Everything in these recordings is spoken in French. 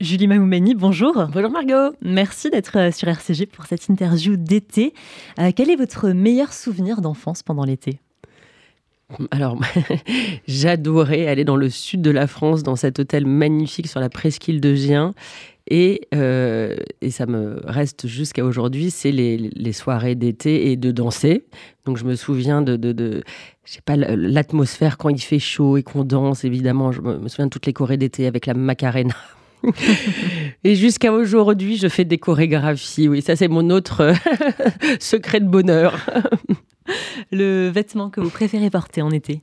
Julie Mahoumani, bonjour. Bonjour Margot. Merci d'être euh, sur RCG pour cette interview d'été. Euh, quel est votre meilleur souvenir d'enfance pendant l'été? Alors, j'adorais aller dans le sud de la France, dans cet hôtel magnifique sur la presqu'île de Gien. Et, euh, et ça me reste jusqu'à aujourd'hui, c'est les, les, soirées d'été et de danser. Donc je me souviens de, de, de je sais pas, l'atmosphère quand il fait chaud et qu'on danse, évidemment. Je me souviens de toutes les chorées d'été avec la Macarena. Et jusqu'à aujourd'hui, je fais des chorégraphies. Oui, ça c'est mon autre secret de bonheur. le vêtement que vous préférez porter en été?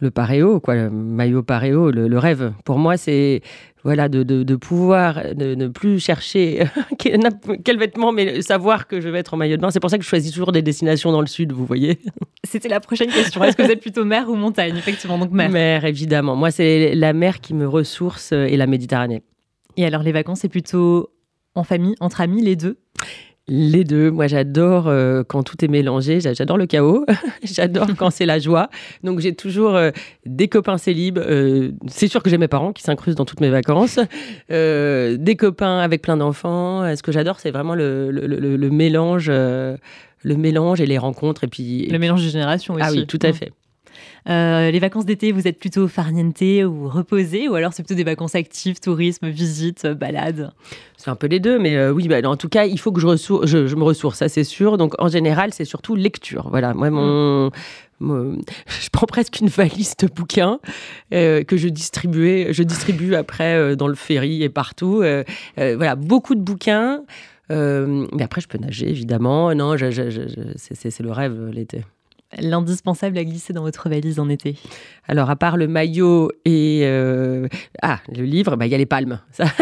Le paréo, quoi, le maillot paréo, le, rêve. Pour moi, c'est voilà, de, de, pouvoir ne plus chercher quel, vêtement, mais savoir que je vais être en maillot de bain. C'est pour ça que je choisis toujours des destinations dans le sud, vous voyez. C'était la prochaine question. Est-ce que vous êtes plutôt mer ou montagne Effectivement, donc mer? Mer, évidemment. Moi, c'est la mer qui me ressource et la Méditerranée. Et alors, les vacances, c'est plutôt en famille, entre amis, les deux? Les deux. Moi, j'adore euh, quand tout est mélangé. J'adore le chaos. j'adore quand c'est la joie. Donc, j'ai toujours euh, des copains célibes. Euh, c'est sûr que j'ai mes parents qui s'incrustent dans toutes mes vacances. des copains avec plein d'enfants. Ce que j'adore, c'est vraiment le, mélange. le mélange et les rencontres et puis le mélange de générations aussi. Ah oui, tout à fait. Euh, les vacances d'été, vous êtes plutôt farniente ou reposé, ou alors c'est plutôt des vacances actives, tourisme, visite, balade C'est un peu les deux, mais euh, oui, bah, en tout cas, il faut que je, je, me ressource, ça c'est sûr. Donc en général, c'est surtout lecture. Voilà, moi, mon, je prends presque une valise de bouquins euh, que je distribuais, je distribue après dans le ferry et partout. voilà, beaucoup de bouquins. mais après, je peux nager, évidemment. Non, c'est le rêve l'été l'indispensable à glisser dans votre valise en été Alors, à part le maillot et euh, ah, le livre, bah, il y a les palmes. Ça...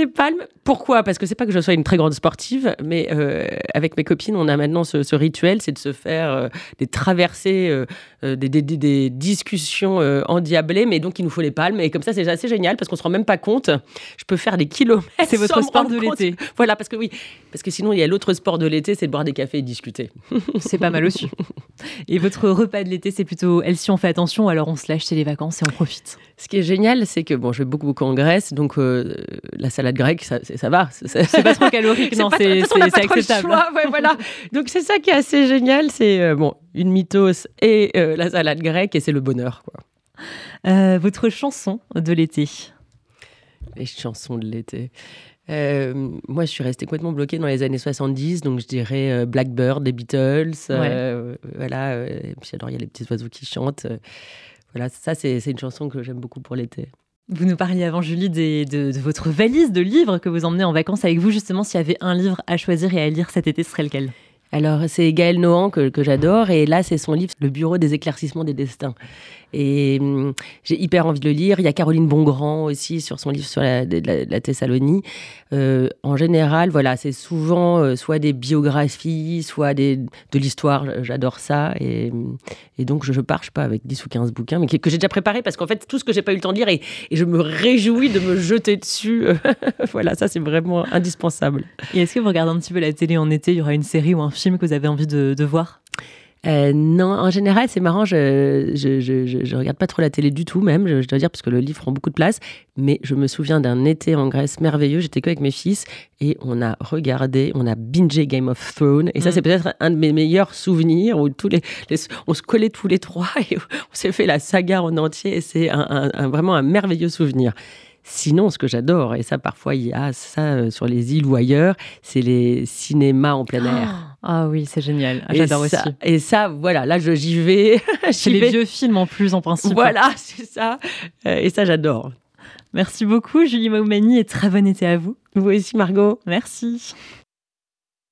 les palmes. Pourquoi? Parce que c'est pas que je sois une très grande sportive, mais euh, avec mes copines, on a maintenant ce, rituel, c'est de se faire euh, des traversées, des, des, discussions endiablées, mais donc il nous faut les palmes. Et comme ça, c'est assez génial parce qu'on se rend même pas compte. Je peux faire des kilomètres. C'est votre sport de l'été. Voilà, parce que oui, parce que sinon il y a l'autre sport de l'été, c'est de boire des cafés et discuter. C'est pas mal aussi. Et votre repas de l'été, c'est plutôt elle si on fait attention, alors on se lâche, c'est les vacances et on profite. Ce qui est génial, c'est que bon, je vais beaucoup beaucoup en Grèce, donc euh, la salade grecque, ça, ça va. C'est pas trop calorique, non, c'est acceptable. Ouais, voilà. Donc c'est ça qui est assez génial, c'est euh, bon, une mythos et euh, la salade grecque, et c'est le bonheur. Quoi. votre chanson de l'été? Les chansons de l'été. Euh, moi, je suis restée complètement bloquée dans les années 70, donc je dirais euh, Blackbird des Beatles. Euh, voilà, j'adore, il y a les petits oiseaux qui chantent. voilà, ça, c'est une chanson que j'aime beaucoup pour l'été. Vous nous parliez avant, Julie, de, votre valise de livres que vous emmenez en vacances avec vous. Justement, s'il y avait un livre à choisir et à lire cet été, ce serait lequel? Alors, c'est Gaël Nohan que j'adore, et là, c'est son livre Le Bureau des éclaircissements des destins. Et hum, j'ai hyper envie de le lire. Il y a Caroline Bongrand aussi sur son livre sur la, Thessalonie. Euh, en général, voilà, c'est souvent euh, soit des biographies, soit des, de l'histoire. J'adore ça. Et, et, donc, je, je pars, pas, avec 10 ou 15 bouquins, mais que, j'ai déjà préparé parce qu'en fait, tout ce que j'ai pas eu le temps de lire, et, et je me réjouis de me jeter dessus. voilà, ça, c'est vraiment indispensable. Et est-ce que vous regardez un petit peu la télé en été Il y aura une série ou un film que vous avez envie de, de voir? Euh, non, en général, c'est marrant, je je, je, je, regarde pas trop la télé du tout, même, je, dois dire, parce que le livre prend beaucoup de place. Mais je me souviens d'un été en Grèce merveilleux, j'étais avec mes fils, et on a regardé, on a bingé Game of Thrones. Et ça, mm. c'est peut-être un de mes meilleurs souvenirs, où tous les, on se collait tous les trois, et on s'est fait la saga en entier, et c'est un, un, vraiment un merveilleux souvenir. Sinon, ce que j'adore, et ça parfois il y a ça euh, sur les îles ou ailleurs, c'est les cinémas en plein air. Ah oui, c'est génial. Ah, j'adore aussi. Et ça, voilà, là j'y vais. C'est les vieux films en plus en principe. Voilà, c'est ça. Euh, et ça, j'adore. Merci beaucoup, Julie Maumani, et très bon été à vous. Vous aussi, Margot. Merci.